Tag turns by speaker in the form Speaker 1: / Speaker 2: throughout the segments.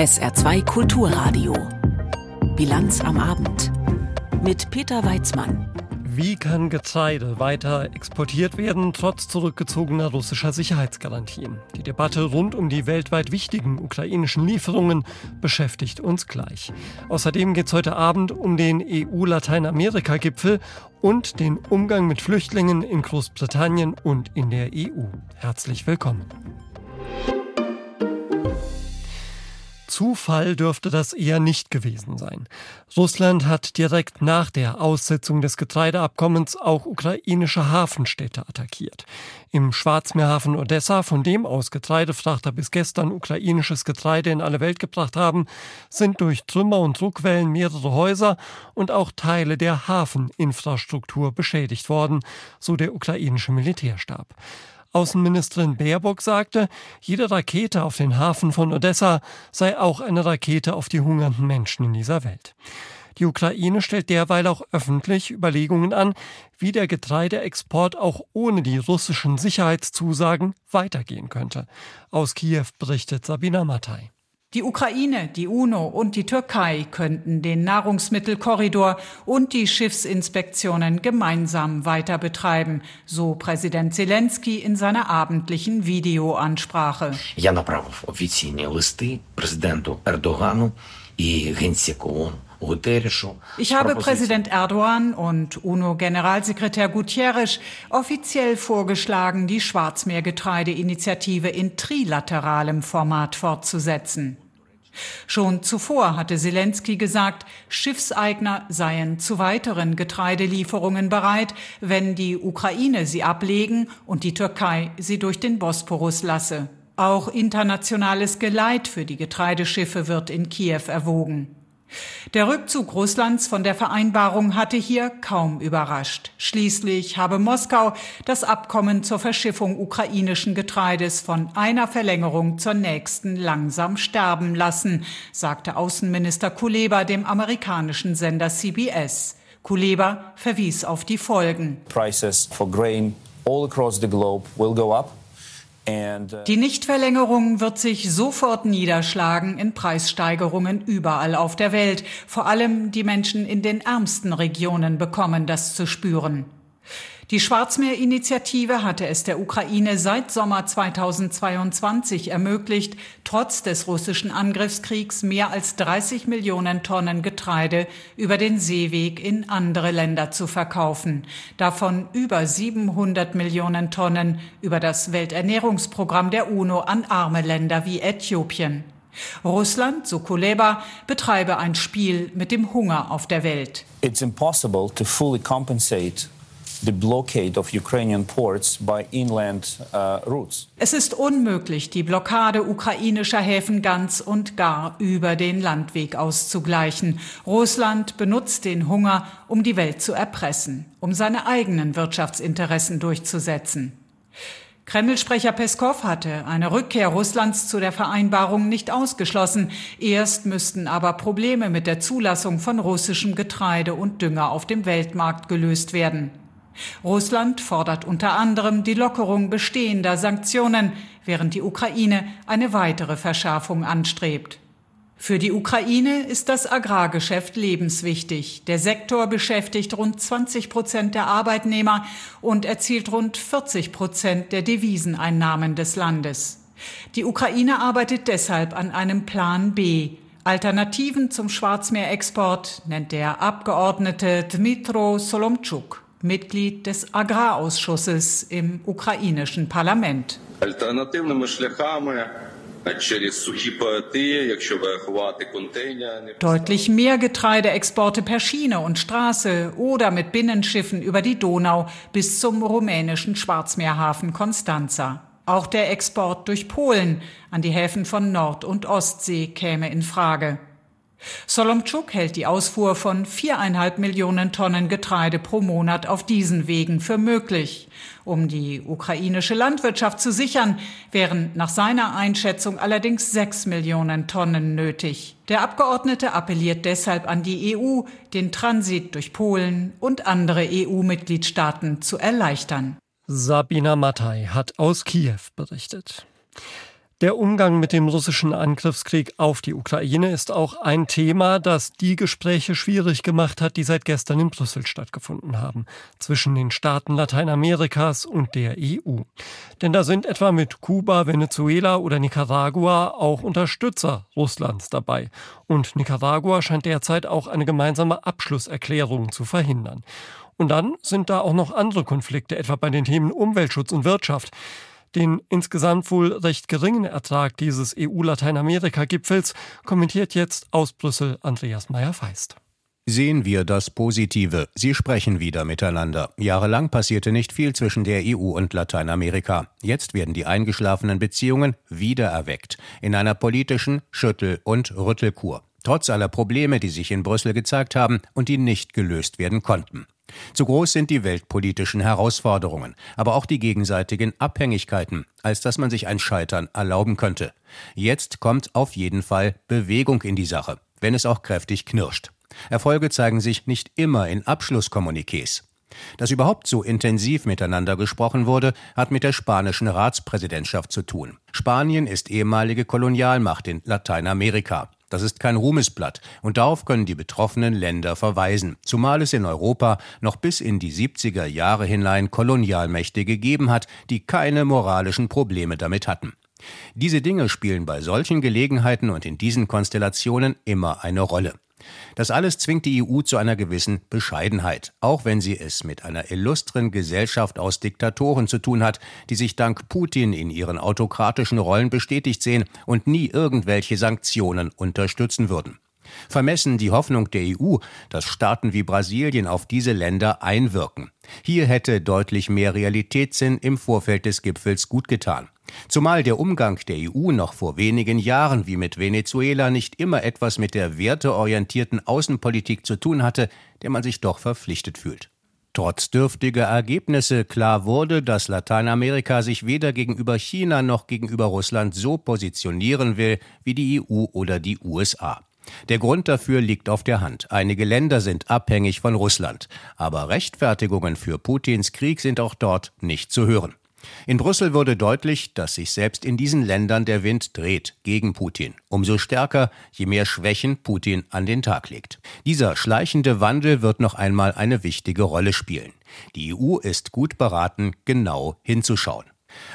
Speaker 1: SR2 Kulturradio. Bilanz am Abend. Mit Peter Weizmann.
Speaker 2: Wie kann Getreide weiter exportiert werden, trotz zurückgezogener russischer Sicherheitsgarantien? Die Debatte rund um die weltweit wichtigen ukrainischen Lieferungen beschäftigt uns gleich. Außerdem geht es heute Abend um den EU-Lateinamerika-Gipfel und den Umgang mit Flüchtlingen in Großbritannien und in der EU. Herzlich willkommen. Zufall dürfte das eher nicht gewesen sein. Russland hat direkt nach der Aussetzung des Getreideabkommens auch ukrainische Hafenstädte attackiert. Im Schwarzmeerhafen Odessa, von dem aus Getreidefrachter bis gestern ukrainisches Getreide in alle Welt gebracht haben, sind durch Trümmer und Druckwellen mehrere Häuser und auch Teile der Hafeninfrastruktur beschädigt worden, so der ukrainische Militärstab. Außenministerin Baerbock sagte, jede Rakete auf den Hafen von Odessa sei auch eine Rakete auf die hungernden Menschen in dieser Welt. Die Ukraine stellt derweil auch öffentlich Überlegungen an, wie der Getreideexport auch ohne die russischen Sicherheitszusagen weitergehen könnte. Aus Kiew berichtet Sabina Mattei.
Speaker 3: Die Ukraine, die UNO und die Türkei könnten den Nahrungsmittelkorridor und die Schiffsinspektionen gemeinsam weiter betreiben, so Präsident Zelensky in seiner abendlichen Videoansprache.
Speaker 4: Я направив офіційні листи президенту Ердогану і генсеку
Speaker 3: ich habe Präsident Erdogan und UNO-Generalsekretär Guterres offiziell vorgeschlagen, die Schwarzmeergetreideinitiative in trilateralem Format fortzusetzen. Schon zuvor hatte Zelensky gesagt, Schiffseigner seien zu weiteren Getreidelieferungen bereit, wenn die Ukraine sie ablegen und die Türkei sie durch den Bosporus lasse. Auch internationales Geleit für die Getreideschiffe wird in Kiew erwogen. Der Rückzug Russlands von der Vereinbarung hatte hier kaum überrascht. Schließlich habe Moskau das Abkommen zur Verschiffung ukrainischen Getreides von einer Verlängerung zur nächsten langsam sterben lassen, sagte Außenminister Kuleba dem amerikanischen Sender CBS. Kuleba verwies auf die Folgen.
Speaker 5: Prices for grain all across the globe will go up.
Speaker 3: Uh, die Nichtverlängerung wird sich sofort niederschlagen in Preissteigerungen überall auf der Welt. Vor allem die Menschen in den ärmsten Regionen bekommen das zu spüren. Die Schwarzmeerinitiative hatte es der Ukraine seit Sommer 2022 ermöglicht, trotz des russischen Angriffskriegs mehr als 30 Millionen Tonnen Getreide über den Seeweg in andere Länder zu verkaufen. Davon über 700 Millionen Tonnen über das Welternährungsprogramm der UNO an arme Länder wie Äthiopien. Russland, so Kuleba, betreibe ein Spiel mit dem Hunger auf der Welt.
Speaker 5: It's impossible to fully compensate the blockade of Ukrainian ports by inland uh, routes.
Speaker 3: Es ist unmöglich, die Blockade ukrainischer Häfen ganz und gar über den Landweg auszugleichen. Russland benutzt den Hunger, um die Welt zu erpressen, um seine eigenen Wirtschaftsinteressen durchzusetzen. Kreml-Sprecher Peskov hatte eine Rückkehr Russlands zu der Vereinbarung nicht ausgeschlossen. Erst müssten aber Probleme mit der Zulassung von russischem Getreide und Dünger auf dem Weltmarkt gelöst werden. Russland fordert unter anderem die Lockerung bestehender Sanktionen, während die Ukraine eine weitere Verschärfung anstrebt. Für die Ukraine ist das Agrargeschäft lebenswichtig. Der Sektor beschäftigt rund 20 Prozent der Arbeitnehmer und erzielt rund 40 Prozent der Deviseneinnahmen des Landes. Die Ukraine arbeitet deshalb an einem Plan B. Alternativen zum Schwarzmeerexport nennt der Abgeordnete Dmitro Solomtschuk. Mitglied des Agrarausschusses im ukrainischen Parlament. Deutlich mehr Getreideexporte per Schiene und Straße oder mit Binnenschiffen über die Donau bis zum rumänischen Schwarzmeerhafen Constanza. Auch der Export durch Polen an die Häfen von Nord- und Ostsee käme in Frage. Solomtschuk hält die Ausfuhr von viereinhalb Millionen Tonnen Getreide pro Monat auf diesen Wegen für möglich. Um die ukrainische Landwirtschaft zu sichern, wären nach seiner Einschätzung allerdings sechs Millionen Tonnen nötig. Der Abgeordnete appelliert deshalb an die EU, den Transit durch Polen und andere EU-Mitgliedstaaten zu erleichtern.
Speaker 2: Sabina Mattei hat aus Kiew berichtet. Der Umgang mit dem russischen Angriffskrieg auf die Ukraine ist auch ein Thema, das die Gespräche schwierig gemacht hat, die seit gestern in Brüssel stattgefunden haben, zwischen den Staaten Lateinamerikas und der EU. Denn da sind etwa mit Kuba, Venezuela oder Nicaragua auch Unterstützer Russlands dabei. Und Nicaragua scheint derzeit auch eine gemeinsame Abschlusserklärung zu verhindern. Und dann sind da auch noch andere Konflikte, etwa bei den Themen Umweltschutz und Wirtschaft. Den insgesamt wohl recht geringen Ertrag dieses EU-Lateinamerika-Gipfels kommentiert jetzt aus Brüssel Andreas Meyer-Feist.
Speaker 6: Sehen wir das Positive. Sie sprechen wieder miteinander. Jahrelang passierte nicht viel zwischen der EU und Lateinamerika. Jetzt werden die eingeschlafenen Beziehungen wiedererweckt. In einer politischen Schüttel- und Rüttelkur. Trotz aller Probleme, die sich in Brüssel gezeigt haben und die nicht gelöst werden konnten. Zu groß sind die weltpolitischen Herausforderungen, aber auch die gegenseitigen Abhängigkeiten, als dass man sich ein Scheitern erlauben könnte. Jetzt kommt auf jeden Fall Bewegung in die Sache, wenn es auch kräftig knirscht. Erfolge zeigen sich nicht immer in Abschlusskommuniqués. Dass überhaupt so intensiv miteinander gesprochen wurde, hat mit der spanischen Ratspräsidentschaft zu tun. Spanien ist ehemalige Kolonialmacht in Lateinamerika. Das ist kein Ruhmesblatt und darauf können die betroffenen Länder verweisen, zumal es in Europa noch bis in die 70er Jahre hinein Kolonialmächte gegeben hat, die keine moralischen Probleme damit hatten. Diese Dinge spielen bei solchen Gelegenheiten und in diesen Konstellationen immer eine Rolle. Das alles zwingt die EU zu einer gewissen Bescheidenheit, auch wenn sie es mit einer illustren Gesellschaft aus Diktatoren zu tun hat, die sich dank Putin in ihren autokratischen Rollen bestätigt sehen und nie irgendwelche Sanktionen unterstützen würden. Vermessen die Hoffnung der EU, dass Staaten wie Brasilien auf diese Länder einwirken. Hier hätte deutlich mehr Realitätssinn im Vorfeld des Gipfels gut getan. Zumal der Umgang der EU noch vor wenigen Jahren wie mit Venezuela nicht immer etwas mit der werteorientierten Außenpolitik zu tun hatte, der man sich doch verpflichtet fühlt. Trotz dürftiger Ergebnisse klar wurde, dass Lateinamerika sich weder gegenüber China noch gegenüber Russland so positionieren will wie die EU oder die USA. Der Grund dafür liegt auf der Hand. Einige Länder sind abhängig von Russland, aber Rechtfertigungen für Putins Krieg sind auch dort nicht zu hören. In Brüssel wurde deutlich, dass sich selbst in diesen Ländern der Wind dreht gegen Putin. Umso stärker, je mehr Schwächen Putin an den Tag legt. Dieser schleichende Wandel wird noch einmal eine wichtige Rolle spielen. Die EU ist gut beraten, genau hinzuschauen.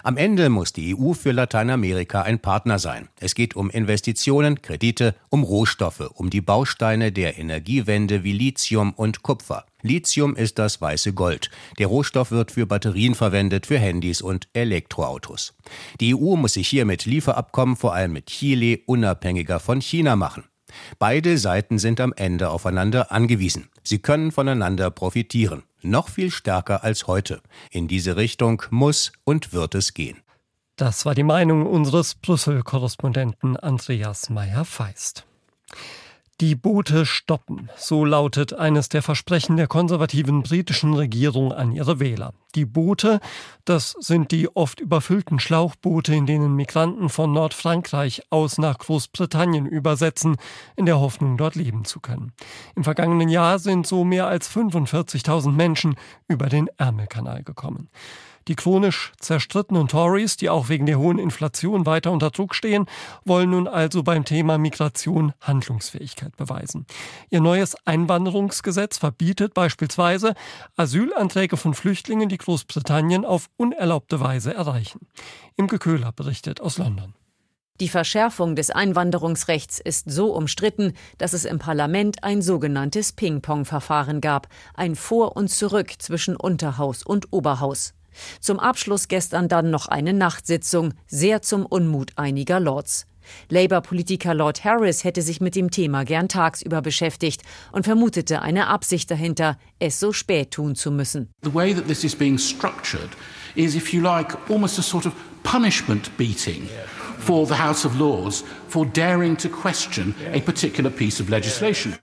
Speaker 6: Am Ende muss die EU für Lateinamerika ein Partner sein. Es geht um Investitionen, Kredite, um Rohstoffe, um die Bausteine der Energiewende wie Lithium und Kupfer. Lithium ist das weiße Gold. Der Rohstoff wird für Batterien verwendet, für Handys und Elektroautos. Die EU muss sich hier mit Lieferabkommen vor allem mit Chile unabhängiger von China machen. Beide Seiten sind am Ende aufeinander angewiesen. Sie können voneinander profitieren. Noch viel stärker als heute. In diese Richtung muss und wird es gehen.
Speaker 2: Das war die Meinung unseres Brüssel-Korrespondenten Andreas Meyer-Feist. Die Boote stoppen, so lautet eines der Versprechen der konservativen britischen Regierung an ihre Wähler. Die Boote, das sind die oft überfüllten Schlauchboote, in denen Migranten von Nordfrankreich aus nach Großbritannien übersetzen, in der Hoffnung, dort leben zu können. Im vergangenen Jahr sind so mehr als 45.000 Menschen über den Ärmelkanal gekommen. Die chronisch zerstrittenen Tories, die auch wegen der hohen Inflation weiter unter Druck stehen, wollen nun also beim Thema Migration Handlungsfähigkeit beweisen. Ihr neues Einwanderungsgesetz verbietet beispielsweise Asylanträge von Flüchtlingen, die Großbritannien auf unerlaubte Weise erreichen. Imke Köhler berichtet aus London.
Speaker 7: Die Verschärfung des Einwanderungsrechts ist so umstritten, dass es im Parlament ein sogenanntes Ping-Pong-Verfahren gab, ein Vor und Zurück zwischen Unterhaus und Oberhaus. Zum Abschluss gestern dann noch eine Nachtsitzung, sehr zum Unmut einiger Lords. Labour-Politiker Lord Harris hätte sich mit dem Thema gern tagsüber beschäftigt und vermutete eine Absicht dahinter, es so spät tun zu müssen.
Speaker 8: The way that this is being structured is, if you like, almost a sort of punishment beating. Yeah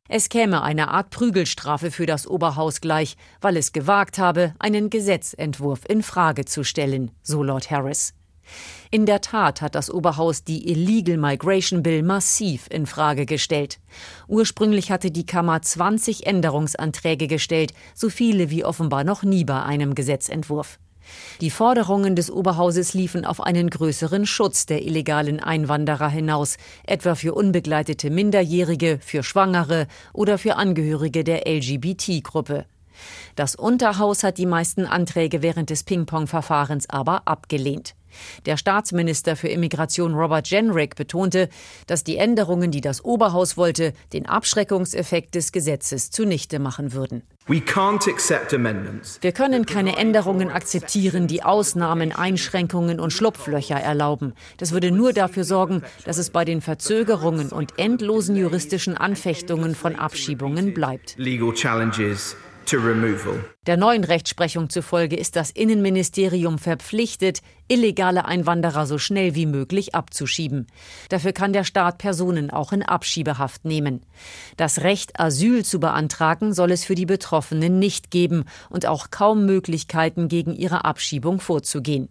Speaker 7: Es käme eine Art Prügelstrafe für das Oberhaus gleich, weil es gewagt habe, einen Gesetzentwurf in Frage zu stellen, so Lord Harris. In der Tat hat das Oberhaus die Illegal Migration Bill massiv in Frage gestellt. Ursprünglich hatte die Kammer 20 Änderungsanträge gestellt, so viele wie offenbar noch nie bei einem Gesetzentwurf. Die Forderungen des Oberhauses liefen auf einen größeren Schutz der illegalen Einwanderer hinaus, etwa für unbegleitete Minderjährige, für Schwangere oder für Angehörige der LGBT-Gruppe. Das Unterhaus hat die meisten Anträge während des Ping-Pong-Verfahrens aber abgelehnt. Der Staatsminister für Immigration Robert Jenrick betonte, dass die Änderungen, die das Oberhaus wollte, den Abschreckungseffekt des Gesetzes zunichte machen würden. Wir können keine Änderungen akzeptieren, die Ausnahmen, Einschränkungen und Schlupflöcher erlauben. Das würde nur dafür sorgen, dass es bei den Verzögerungen und endlosen juristischen Anfechtungen von Abschiebungen bleibt. Der neuen Rechtsprechung zufolge ist das Innenministerium verpflichtet, illegale Einwanderer so schnell wie möglich abzuschieben. Dafür kann der Staat Personen auch in Abschiebehaft nehmen. Das Recht, Asyl zu beantragen, soll es für die Betroffenen nicht geben und auch kaum Möglichkeiten, gegen ihre Abschiebung vorzugehen.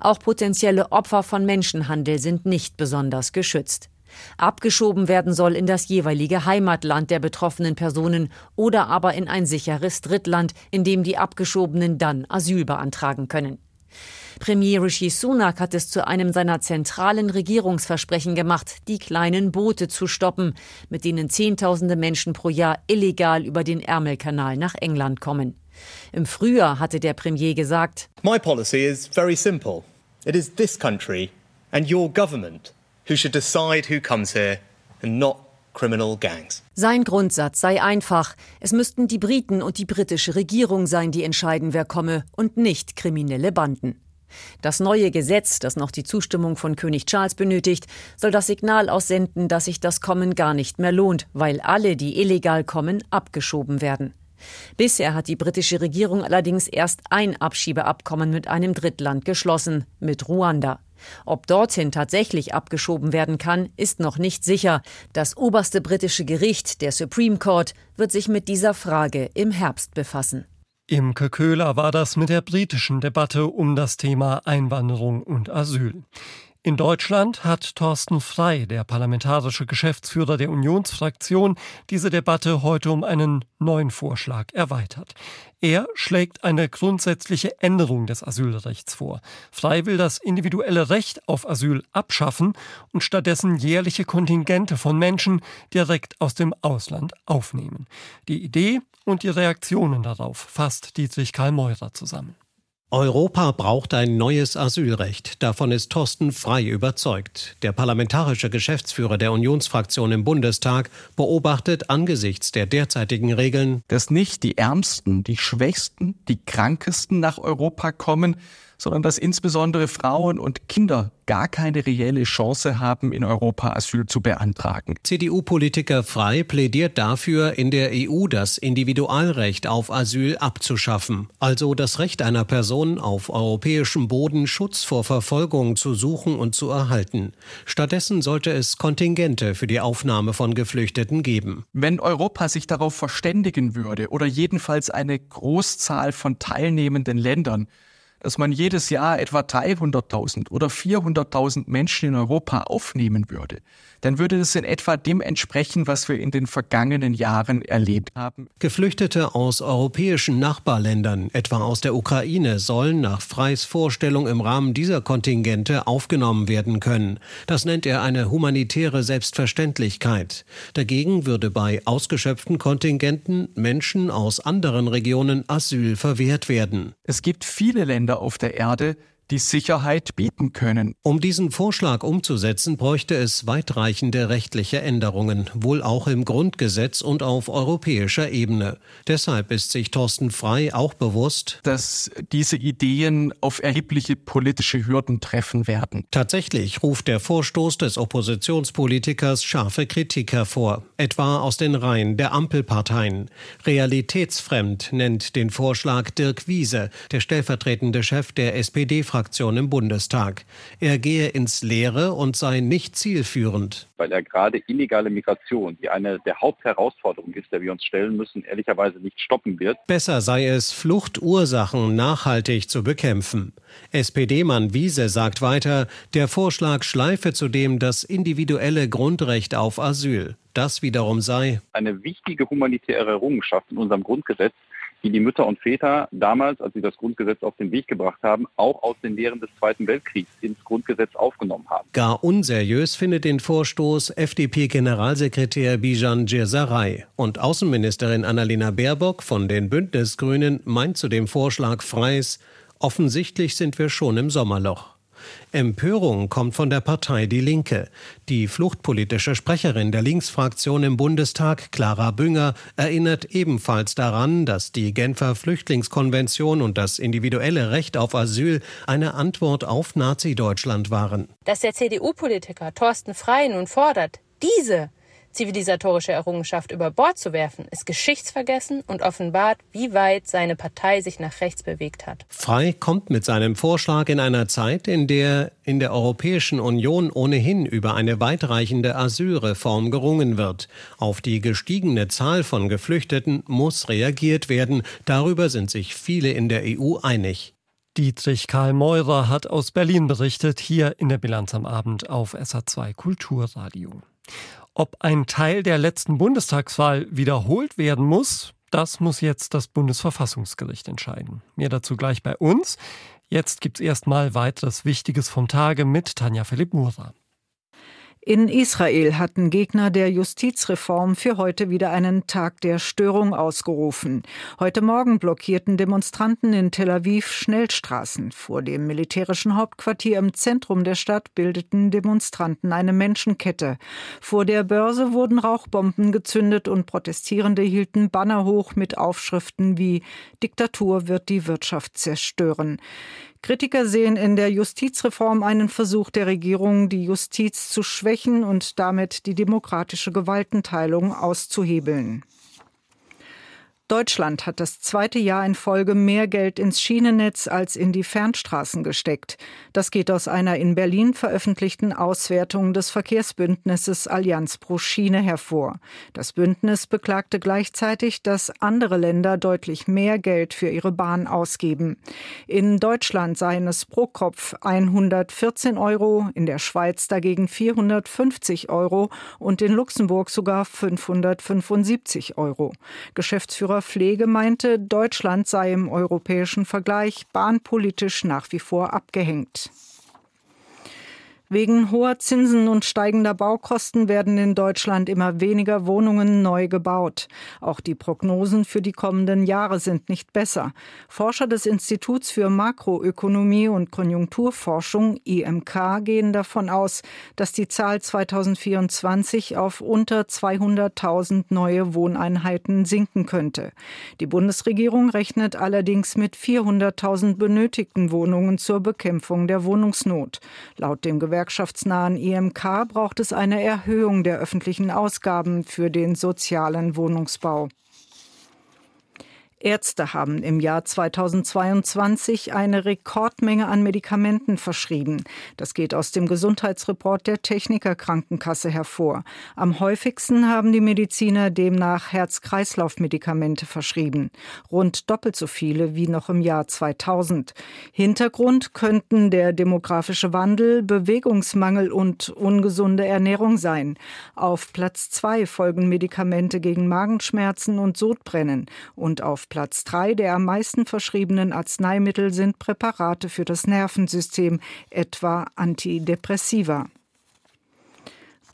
Speaker 7: Auch potenzielle Opfer von Menschenhandel sind nicht besonders geschützt. Abgeschoben werden soll in das jeweilige Heimatland der betroffenen Personen oder aber in ein sicheres Drittland, in dem die Abgeschobenen dann Asyl beantragen können. Premier Rishi Sunak hat es zu einem seiner zentralen Regierungsversprechen gemacht, die kleinen Boote zu stoppen, mit denen Zehntausende Menschen pro Jahr illegal über den Ärmelkanal nach England kommen. Im Frühjahr hatte der Premier gesagt: My policy is very simple. It is this country and your government who should decide who comes here and not criminal gangs. Sein Grundsatz sei einfach. Es müssten die Briten und die britische Regierung sein, die entscheiden, wer komme, und nicht kriminelle Banden. Das neue Gesetz, das noch die Zustimmung von König Charles benötigt, soll das Signal aussenden, dass sich das Kommen gar nicht mehr lohnt, weil alle, die illegal kommen, abgeschoben werden. Bisher hat die britische Regierung allerdings erst ein Abschiebeabkommen mit einem Drittland geschlossen, mit Ruanda. Ob dorthin tatsächlich abgeschoben werden kann, ist noch nicht sicher. Das oberste britische Gericht, der Supreme Court, wird sich mit dieser Frage im Herbst befassen.
Speaker 2: Imke Köhler war das mit der britischen Debatte um das Thema Einwanderung und Asyl. In Deutschland hat Thorsten Frei, der parlamentarische Geschäftsführer der Unionsfraktion, diese Debatte heute um einen neuen Vorschlag erweitert. Er schlägt eine grundsätzliche Änderung des Asylrechts vor. Frei will das individuelle Recht auf Asyl abschaffen und stattdessen jährliche Kontingente von Menschen direkt aus dem Ausland aufnehmen. Die Idee und die Reaktionen darauf fasst Dietrich Karl Meurer zusammen.
Speaker 9: Europa braucht ein neues Asylrecht. Davon ist Thorsten Frei überzeugt. Der parlamentarische Geschäftsführer der Unionsfraktion im Bundestag beobachtet angesichts der derzeitigen Regeln,
Speaker 10: dass nicht die Ärmsten, die Schwächsten, die Krankesten nach Europa kommen, sondern dass insbesondere Frauen und Kinder gar keine reelle Chance haben, in Europa Asyl zu beantragen.
Speaker 9: CDU-Politiker Frei plädiert dafür, in der EU das Individualrecht auf Asyl abzuschaffen, also das Recht einer Person auf europäischem Boden Schutz vor Verfolgung zu suchen und zu erhalten. Stattdessen sollte es Kontingente für die Aufnahme von Geflüchteten geben.
Speaker 10: Wenn Europa sich darauf verständigen würde oder jedenfalls eine Großzahl von teilnehmenden Ländern, dass man jedes Jahr etwa 300.000 oder 400.000 Menschen in Europa aufnehmen würde, dann würde das in etwa dem entsprechen, was wir in den vergangenen Jahren erlebt haben.
Speaker 9: Geflüchtete aus europäischen Nachbarländern, etwa aus der Ukraine, sollen nach Freis Vorstellung im Rahmen dieser Kontingente aufgenommen werden können. Das nennt er eine humanitäre Selbstverständlichkeit. Dagegen würde bei ausgeschöpften Kontingenten Menschen aus anderen Regionen Asyl verwehrt werden.
Speaker 10: Es gibt viele Länder auf der Erde, die Sicherheit bieten können.
Speaker 9: Um diesen Vorschlag umzusetzen, bräuchte es weitreichende rechtliche Änderungen, wohl auch im Grundgesetz und auf europäischer Ebene. Deshalb ist sich Thorsten Frei auch bewusst,
Speaker 10: dass diese Ideen auf erhebliche politische Hürden treffen werden.
Speaker 9: Tatsächlich ruft der Vorstoß des Oppositionspolitikers scharfe Kritik hervor, etwa aus den Reihen der Ampelparteien. Realitätsfremd nennt den Vorschlag Dirk Wiese, der stellvertretende Chef der SPD Fraktion im Bundestag. Er gehe ins Leere und sei nicht zielführend.
Speaker 11: Weil er gerade illegale Migration, die eine der Hauptherausforderungen ist, der wir uns stellen müssen, ehrlicherweise nicht stoppen wird.
Speaker 9: Besser sei es, Fluchtursachen nachhaltig zu bekämpfen. SPD-Mann Wiese sagt weiter, der Vorschlag schleife zudem das individuelle Grundrecht auf Asyl. Das wiederum sei
Speaker 11: eine wichtige humanitäre Errungenschaft in unserem Grundgesetz, die die Mütter und Väter damals, als sie das Grundgesetz auf den Weg gebracht haben, auch aus den Lehren des Zweiten Weltkriegs ins Grundgesetz aufgenommen haben.
Speaker 9: Gar unseriös findet den Vorstoß FDP-Generalsekretär Bijan Djerzarei und Außenministerin Annalena Baerbock von den Bündnisgrünen meint zu dem Vorschlag Freis, offensichtlich sind wir schon im Sommerloch. Empörung kommt von der Partei Die Linke. Die fluchtpolitische Sprecherin der Linksfraktion im Bundestag, Clara Bünger, erinnert ebenfalls daran, dass die Genfer Flüchtlingskonvention und das individuelle Recht auf Asyl eine Antwort auf Nazi-Deutschland waren.
Speaker 12: Dass der CDU-Politiker Thorsten Frey nun fordert, diese zivilisatorische Errungenschaft über Bord zu werfen, ist geschichtsvergessen und offenbart, wie weit seine Partei sich nach rechts bewegt hat.
Speaker 9: Frei kommt mit seinem Vorschlag in einer Zeit, in der in der Europäischen Union ohnehin über eine weitreichende Asylreform gerungen wird. Auf die gestiegene Zahl von Geflüchteten muss reagiert werden. Darüber sind sich viele in der EU einig.
Speaker 2: Dietrich Karl Meurer hat aus Berlin berichtet, hier in der Bilanz am Abend auf SA2 Kulturradio. Ob ein Teil der letzten Bundestagswahl wiederholt werden muss, das muss jetzt das Bundesverfassungsgericht entscheiden. Mehr dazu gleich bei uns. Jetzt gibt's erstmal weiteres Wichtiges vom Tage mit Tanja Philipp Mura.
Speaker 13: In Israel hatten Gegner der Justizreform für heute wieder einen Tag der Störung ausgerufen. Heute Morgen blockierten Demonstranten in Tel Aviv Schnellstraßen. Vor dem militärischen Hauptquartier im Zentrum der Stadt bildeten Demonstranten eine Menschenkette. Vor der Börse wurden Rauchbomben gezündet und Protestierende hielten Banner hoch mit Aufschriften wie Diktatur wird die Wirtschaft zerstören. Kritiker sehen in der Justizreform einen Versuch der Regierung, die Justiz zu schwächen und damit die demokratische Gewaltenteilung auszuhebeln. Deutschland hat das zweite Jahr in Folge mehr Geld ins Schienennetz als in die Fernstraßen gesteckt. Das geht aus einer in Berlin veröffentlichten Auswertung des Verkehrsbündnisses Allianz pro Schiene hervor. Das Bündnis beklagte gleichzeitig, dass andere Länder deutlich mehr Geld für ihre Bahn ausgeben. In Deutschland seien es pro Kopf 114 Euro, in der Schweiz dagegen 450 Euro und in Luxemburg sogar 575 Euro. Geschäftsführer Pflege meinte, Deutschland sei im europäischen Vergleich bahnpolitisch nach wie vor abgehängt. Wegen hoher Zinsen und steigender Baukosten werden in Deutschland immer weniger Wohnungen neu gebaut. Auch die Prognosen für die kommenden Jahre sind nicht besser. Forscher des Instituts für Makroökonomie und Konjunkturforschung IMK gehen davon aus, dass die Zahl 2024 auf unter 200.000 neue Wohneinheiten sinken könnte. Die Bundesregierung rechnet allerdings mit 400.000 benötigten Wohnungen zur Bekämpfung der Wohnungsnot. Laut dem gewerkschaftsnahen IMK braucht es eine Erhöhung der öffentlichen Ausgaben für den sozialen Wohnungsbau. Ärzte haben im Jahr 2022 eine Rekordmenge an Medikamenten verschrieben. Das geht aus dem Gesundheitsreport der Techniker Krankenkasse hervor. Am häufigsten haben die Mediziner demnach Herz-Kreislauf-Medikamente verschrieben. Rund doppelt so viele wie noch im Jahr 2000. Hintergrund könnten der demografische Wandel, Bewegungsmangel und ungesunde Ernährung sein. Auf Platz zwei folgen Medikamente gegen Magenschmerzen und Sodbrennen und auf Platz drei der am meisten verschriebenen Arzneimittel sind Präparate für das Nervensystem, etwa Antidepressiva.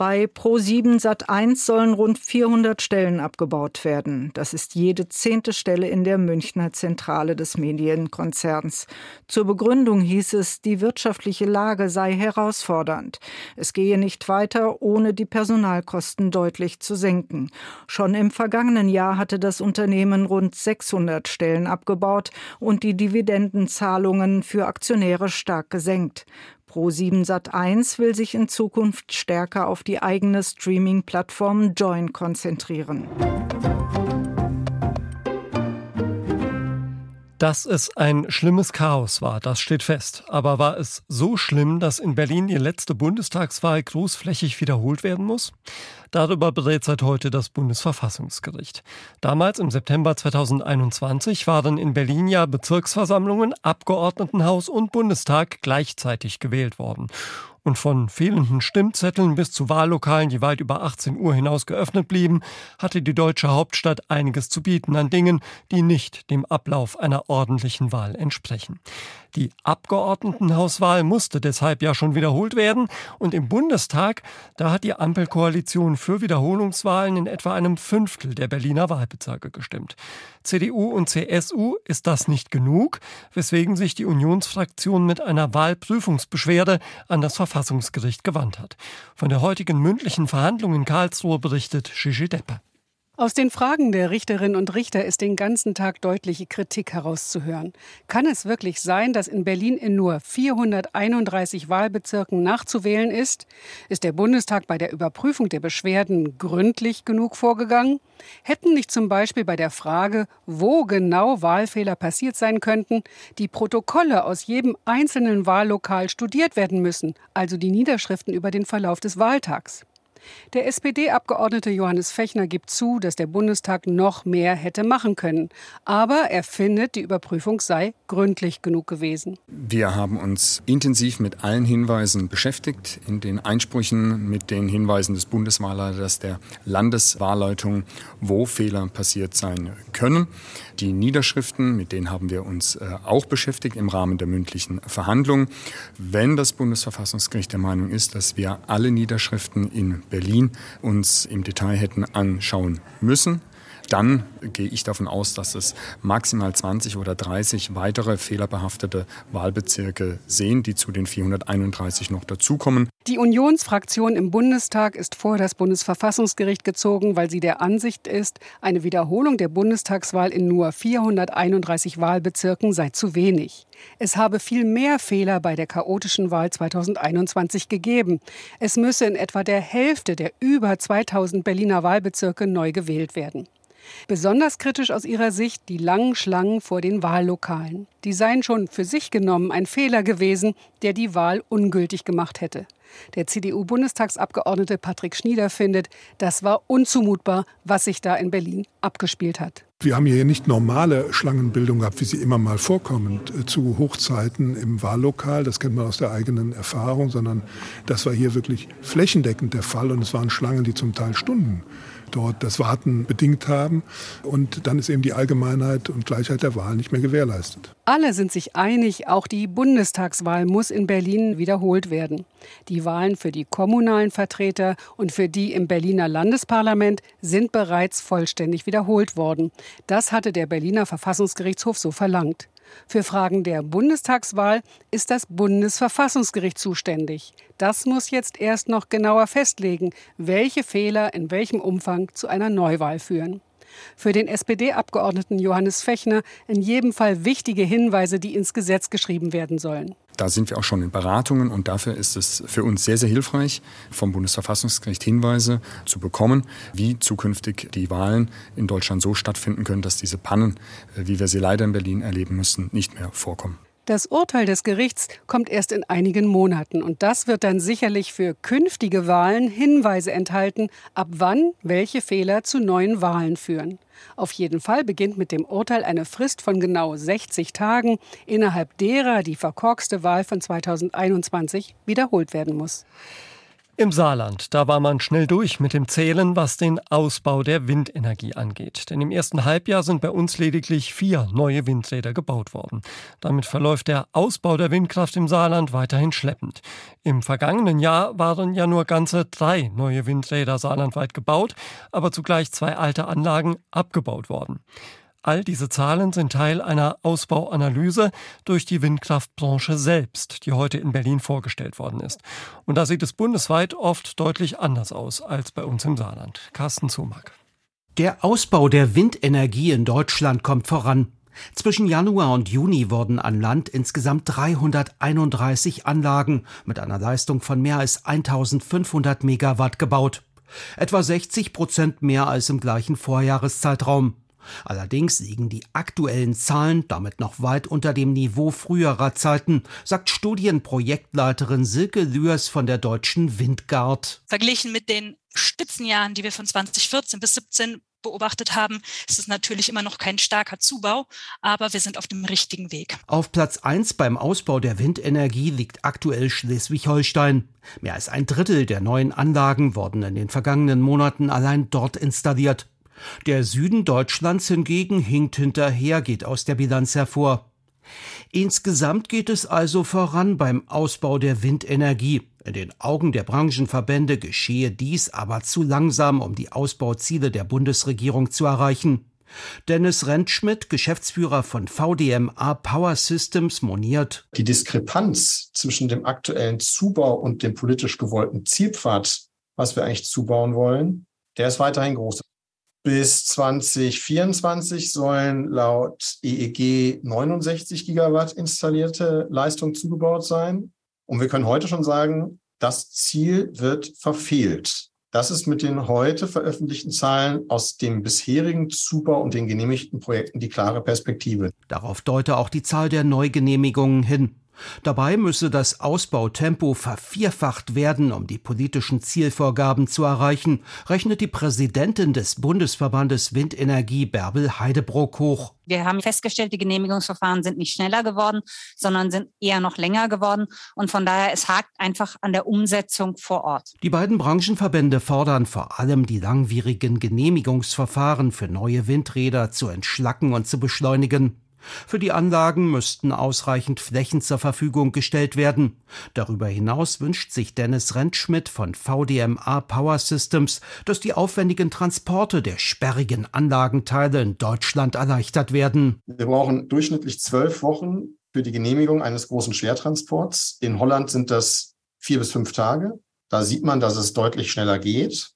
Speaker 13: Bei Pro7 Sat1 sollen rund 400 Stellen abgebaut werden. Das ist jede zehnte Stelle in der Münchner Zentrale des Medienkonzerns. Zur Begründung hieß es, die wirtschaftliche Lage sei herausfordernd. Es gehe nicht weiter, ohne die Personalkosten deutlich zu senken. Schon im vergangenen Jahr hatte das Unternehmen rund 600 Stellen abgebaut und die Dividendenzahlungen für Aktionäre stark gesenkt. Pro7 Sat1 will sich in Zukunft stärker auf die eigene Streaming-Plattform Join konzentrieren.
Speaker 2: Dass es ein schlimmes Chaos war, das steht fest. Aber war es so schlimm, dass in Berlin die letzte Bundestagswahl großflächig wiederholt werden muss? Darüber berät seit heute das Bundesverfassungsgericht. Damals im September 2021 waren in Berlin ja Bezirksversammlungen, Abgeordnetenhaus und Bundestag gleichzeitig gewählt worden. Und von fehlenden Stimmzetteln bis zu Wahllokalen, die weit über 18 Uhr hinaus geöffnet blieben, hatte die deutsche Hauptstadt einiges zu bieten an Dingen, die nicht dem Ablauf einer ordentlichen Wahl entsprechen. Die Abgeordnetenhauswahl musste deshalb ja schon wiederholt werden und im Bundestag, da hat die Ampelkoalition für Wiederholungswahlen in etwa einem Fünftel der Berliner Wahlbezirke gestimmt. CDU und CSU ist das nicht genug, weswegen sich die Unionsfraktion mit einer Wahlprüfungsbeschwerde an das Verfassungsgericht gewandt hat. Von der heutigen mündlichen Verhandlung in Karlsruhe berichtet Gigi Deppe.
Speaker 14: Aus den Fragen der Richterinnen und Richter ist den ganzen Tag deutliche Kritik herauszuhören. Kann es wirklich sein, dass in Berlin in nur 431 Wahlbezirken nachzuwählen ist? Ist der Bundestag bei der Überprüfung der Beschwerden gründlich genug vorgegangen? Hätten nicht zum Beispiel bei der Frage, wo genau Wahlfehler passiert sein könnten, die Protokolle aus jedem einzelnen Wahllokal studiert werden müssen, also die Niederschriften über den Verlauf des Wahltags? Der SPD-Abgeordnete Johannes Fechner gibt zu, dass der Bundestag noch mehr hätte machen können. Aber er findet, die Überprüfung sei gründlich genug gewesen.
Speaker 15: Wir haben uns intensiv mit allen Hinweisen beschäftigt, in den Einsprüchen mit den Hinweisen des Bundeswahlleiters der Landeswahlleitung, wo Fehler passiert sein können. Die Niederschriften, mit denen haben wir uns äh, auch beschäftigt im Rahmen der mündlichen Verhandlungen. Wenn das Bundesverfassungsgericht der Meinung ist, dass wir alle Niederschriften in Berlin uns im Detail hätten anschauen müssen, dann gehe ich davon aus, dass es maximal 20 oder 30 weitere fehlerbehaftete Wahlbezirke sehen, die zu den 431 noch dazukommen.
Speaker 14: Die Unionsfraktion im Bundestag ist vor das Bundesverfassungsgericht gezogen, weil sie der Ansicht ist, eine Wiederholung der Bundestagswahl in nur 431 Wahlbezirken sei zu wenig. Es habe viel mehr Fehler bei der chaotischen Wahl 2021 gegeben. Es müsse in etwa der Hälfte der über 2000 Berliner Wahlbezirke neu gewählt werden. Besonders kritisch aus ihrer Sicht die langen Schlangen vor den Wahllokalen. Die seien schon für sich genommen ein Fehler gewesen, der die Wahl ungültig gemacht hätte. Der CDU-Bundestagsabgeordnete Patrick Schnieder findet, das war unzumutbar, was sich da in Berlin abgespielt hat.
Speaker 16: Wir haben hier nicht normale Schlangenbildung gehabt, wie sie immer mal vorkommt, äh, zu Hochzeiten im Wahllokal. Das kennt man aus der eigenen Erfahrung, sondern das war hier wirklich flächendeckend der Fall und es waren Schlangen, die zum Teil Stunden dort das Warten bedingt haben. Und dann ist eben die Allgemeinheit und Gleichheit der Wahl nicht mehr gewährleistet.
Speaker 14: Alle sind sich einig, auch die Bundestagswahl muss in Berlin wiederholt werden. Die Wahlen für die kommunalen Vertreter und für die im Berliner Landesparlament sind bereits vollständig wiederholt worden. Das hatte der Berliner Verfassungsgerichtshof so verlangt. Für Fragen der Bundestagswahl ist das Bundesverfassungsgericht zuständig. Das muss jetzt erst noch genauer festlegen, welche Fehler in welchem Umfang zu einer Neuwahl führen. Für den SPD-Abgeordneten Johannes Fechner in jedem Fall wichtige Hinweise, die ins Gesetz geschrieben werden sollen.
Speaker 15: Da sind wir auch schon in Beratungen und dafür ist es für uns sehr, sehr hilfreich, vom Bundesverfassungsgericht Hinweise zu bekommen, wie zukünftig die Wahlen in Deutschland so stattfinden können, dass diese Pannen, äh, wie wir sie leider in Berlin erleben müssen, nicht mehr vorkommen.
Speaker 14: Das Urteil des Gerichts kommt erst in einigen Monaten und das wird dann sicherlich für künftige Wahlen Hinweise enthalten, ab wann welche Fehler zu neuen Wahlen führen. Auf jeden Fall beginnt mit dem Urteil eine Frist von genau 60 Tagen, innerhalb derer die verkorkste Wahl von 2021 wiederholt werden muss.
Speaker 2: Im Saarland, da war man schnell durch mit dem Zählen, was den Ausbau der Windenergie angeht. Denn im ersten Halbjahr sind bei uns lediglich vier neue Windräder gebaut worden. Damit verläuft der Ausbau der Windkraft im Saarland weiterhin schleppend. Im vergangenen Jahr waren ja nur ganze drei neue Windräder saarlandweit gebaut, aber zugleich zwei alte Anlagen abgebaut worden. All diese Zahlen sind Teil einer Ausbauanalyse durch die Windkraftbranche selbst, die heute in Berlin vorgestellt worden ist. Und da sieht es bundesweit oft deutlich anders aus als bei uns im Saarland. Carsten Zumack.
Speaker 17: Der Ausbau der Windenergie in Deutschland kommt voran. Zwischen Januar und Juni wurden an Land insgesamt 331 Anlagen mit einer Leistung von mehr als 1500 Megawatt gebaut. Etwa 60 Prozent mehr als im gleichen Vorjahreszeitraum. Allerdings liegen die aktuellen Zahlen damit noch weit unter dem Niveau früherer Zeiten, sagt Studienprojektleiterin Silke Lüers von der Deutschen Windgard.
Speaker 18: Verglichen mit den Spitzenjahren, die wir von 2014 bis 17 beobachtet haben, ist es natürlich immer noch kein starker Zubau, aber wir sind auf dem richtigen Weg.
Speaker 17: Auf Platz 1 beim Ausbau der Windenergie liegt aktuell Schleswig-Holstein. Mehr als ein Drittel der neuen Anlagen wurden in den vergangenen Monaten allein dort installiert. Der Süden Deutschlands hingegen hinkt hinterher, geht aus der Bilanz hervor. Insgesamt geht es also voran beim Ausbau der Windenergie. In den Augen der Branchenverbände geschehe dies aber zu langsam, um die Ausbauziele der Bundesregierung zu erreichen. Dennis Rentschmidt, Geschäftsführer von VDMA Power Systems, moniert.
Speaker 19: Die Diskrepanz zwischen dem aktuellen Zubau und dem politisch gewollten Zielpfad, was wir eigentlich zubauen wollen, der ist weiterhin groß. Bis 2024 sollen laut EEG 69 Gigawatt installierte Leistung zugebaut sein. Und wir können heute schon sagen, das Ziel wird verfehlt. Das ist mit den heute veröffentlichten Zahlen aus dem bisherigen Zubau und den genehmigten Projekten die klare Perspektive.
Speaker 17: Darauf deute auch die Zahl der Neugenehmigungen hin. Dabei müsse das Ausbautempo vervierfacht werden, um die politischen Zielvorgaben zu erreichen, rechnet die Präsidentin des Bundesverbandes Windenergie Bärbel Heidebruck hoch.
Speaker 20: Wir haben festgestellt, die Genehmigungsverfahren sind nicht schneller geworden, sondern sind eher noch länger geworden. Und von daher, es hakt einfach an der Umsetzung vor Ort.
Speaker 17: Die beiden Branchenverbände fordern vor allem, die langwierigen Genehmigungsverfahren für neue Windräder zu entschlacken und zu beschleunigen. Für die Anlagen müssten ausreichend Flächen zur Verfügung gestellt werden. Darüber hinaus wünscht sich Dennis Rentschmidt von VDMA Power Systems, dass die aufwendigen Transporte der sperrigen Anlagenteile in Deutschland erleichtert werden.
Speaker 19: Wir brauchen durchschnittlich zwölf Wochen für die Genehmigung eines großen Schwertransports. In Holland sind das vier bis fünf Tage. Da sieht man, dass es deutlich schneller geht.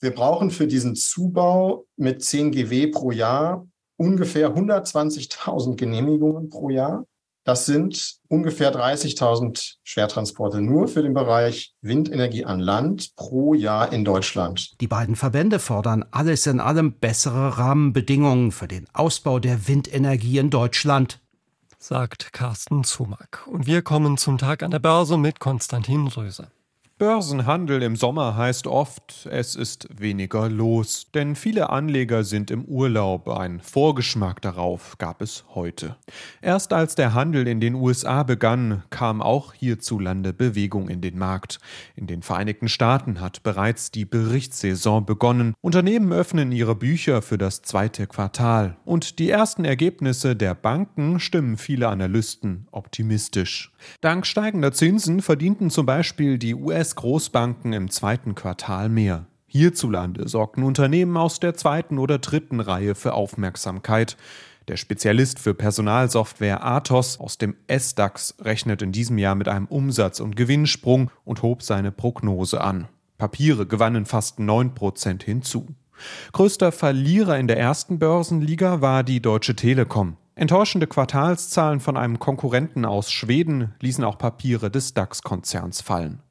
Speaker 19: Wir brauchen für diesen Zubau mit 10 GW pro Jahr ungefähr 120.000 Genehmigungen pro Jahr. Das sind ungefähr 30.000 Schwertransporte nur für den Bereich Windenergie an Land pro Jahr in Deutschland.
Speaker 17: Die beiden Verbände fordern alles in allem bessere Rahmenbedingungen für den Ausbau der Windenergie in Deutschland.
Speaker 2: Sagt Carsten Zumack. Und wir kommen zum Tag an der Börse mit Konstantin Röse.
Speaker 21: Börsenhandel im Sommer heißt oft, es ist weniger los, denn viele Anleger sind im Urlaub. Ein Vorgeschmack darauf gab es heute. Erst als der Handel in den USA begann, kam auch hierzulande Bewegung in den Markt. In den Vereinigten Staaten hat bereits die Berichtssaison begonnen. Unternehmen öffnen ihre Bücher für das zweite Quartal. Und die ersten Ergebnisse der Banken stimmen viele Analysten optimistisch. Dank steigender Zinsen verdienten zum Beispiel die US-Großbanken im zweiten Quartal mehr. Hierzulande sorgten Unternehmen aus der zweiten oder dritten Reihe für Aufmerksamkeit. Der Spezialist für Personalsoftware Athos aus dem S-DAX rechnet in diesem Jahr mit einem Umsatz- und Gewinnsprung und hob seine Prognose an. Papiere gewannen fast 9% hinzu. Größter Verlierer in der ersten Börsenliga war die Deutsche Telekom. Enttäuschende Quartalszahlen von einem Konkurrenten aus Schweden ließen auch Papiere des DAX-Konzerns fallen.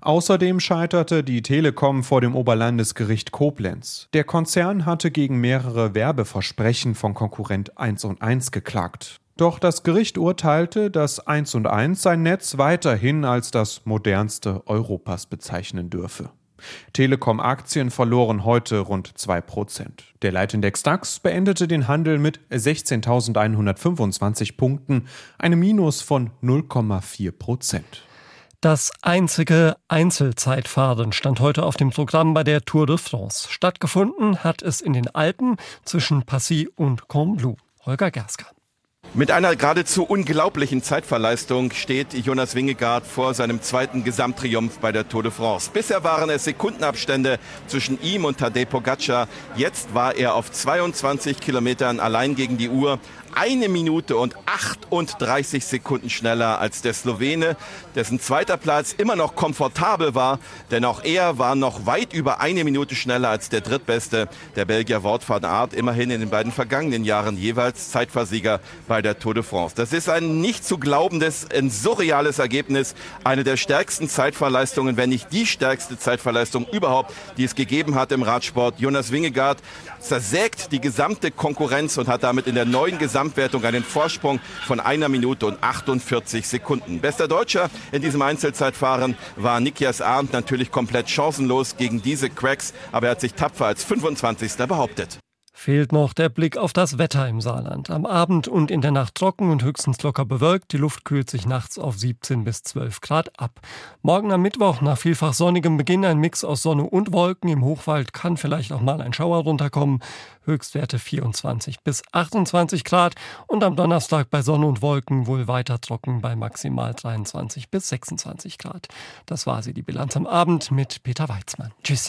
Speaker 21: Außerdem scheiterte die Telekom vor dem Oberlandesgericht Koblenz. Der Konzern hatte gegen mehrere Werbeversprechen von Konkurrent 1 und 1 geklagt. Doch das Gericht urteilte, dass 1 und 1 sein Netz weiterhin als das modernste Europas bezeichnen dürfe. Telekom-Aktien verloren heute rund 2% Der Leitindex DAX beendete den Handel mit 16.125 Punkten, einem Minus von 0,4
Speaker 2: Das einzige Einzelzeitfahren stand heute auf dem Programm bei der Tour de France. Stattgefunden hat es in den Alpen zwischen Passy und Combloux. Holger Gersker.
Speaker 22: Mit einer geradezu unglaublichen Zeitverleistung steht Jonas Wingegaard vor seinem zweiten Gesamttriumph bei der Tour de France. Bisher waren es Sekundenabstände zwischen ihm und Tadej Pogacar. Jetzt war er auf 22 Kilometern allein gegen die Uhr eine Minute und 38 Sekunden schneller als der Slowene, dessen zweiter Platz immer noch komfortabel war, denn auch er war noch weit über eine Minute schneller als der drittbeste, der Belgier Wout van Aert, immerhin in den beiden vergangenen Jahren jeweils Zeitversieger bei der Tour de France. Das ist ein nicht zu glaubendes, ein surreales Ergebnis, eine der stärksten Zeitverleistungen, wenn nicht die stärkste Zeitverleistung überhaupt, die es gegeben hat im Radsport. Jonas Wingegaard zersägt die gesamte Konkurrenz und hat damit in der neuen Gesamtwertung einen Vorsprung von einer Minute und 48 Sekunden. Bester Deutscher in diesem Einzelzeitfahren war Nikias Arndt natürlich komplett chancenlos gegen diese Cracks, aber er hat sich tapfer als 25. behauptet.
Speaker 2: Fehlt noch der Blick auf das Wetter im Saarland. Am Abend und in der Nacht trocken und höchstens locker bewölkt. Die Luft kühlt sich nachts auf 17 bis 12 Grad ab. Morgen am Mittwoch nach vielfach sonnigem Beginn ein Mix aus Sonne und Wolken. Im Hochwald kann vielleicht auch mal ein Schauer runterkommen. Höchstwerte 24 bis 28 Grad. Und am Donnerstag bei Sonne und Wolken wohl weiter trocken bei maximal 23 bis 26 Grad. Das war sie, die Bilanz am Abend mit Peter Weizmann. Tschüss.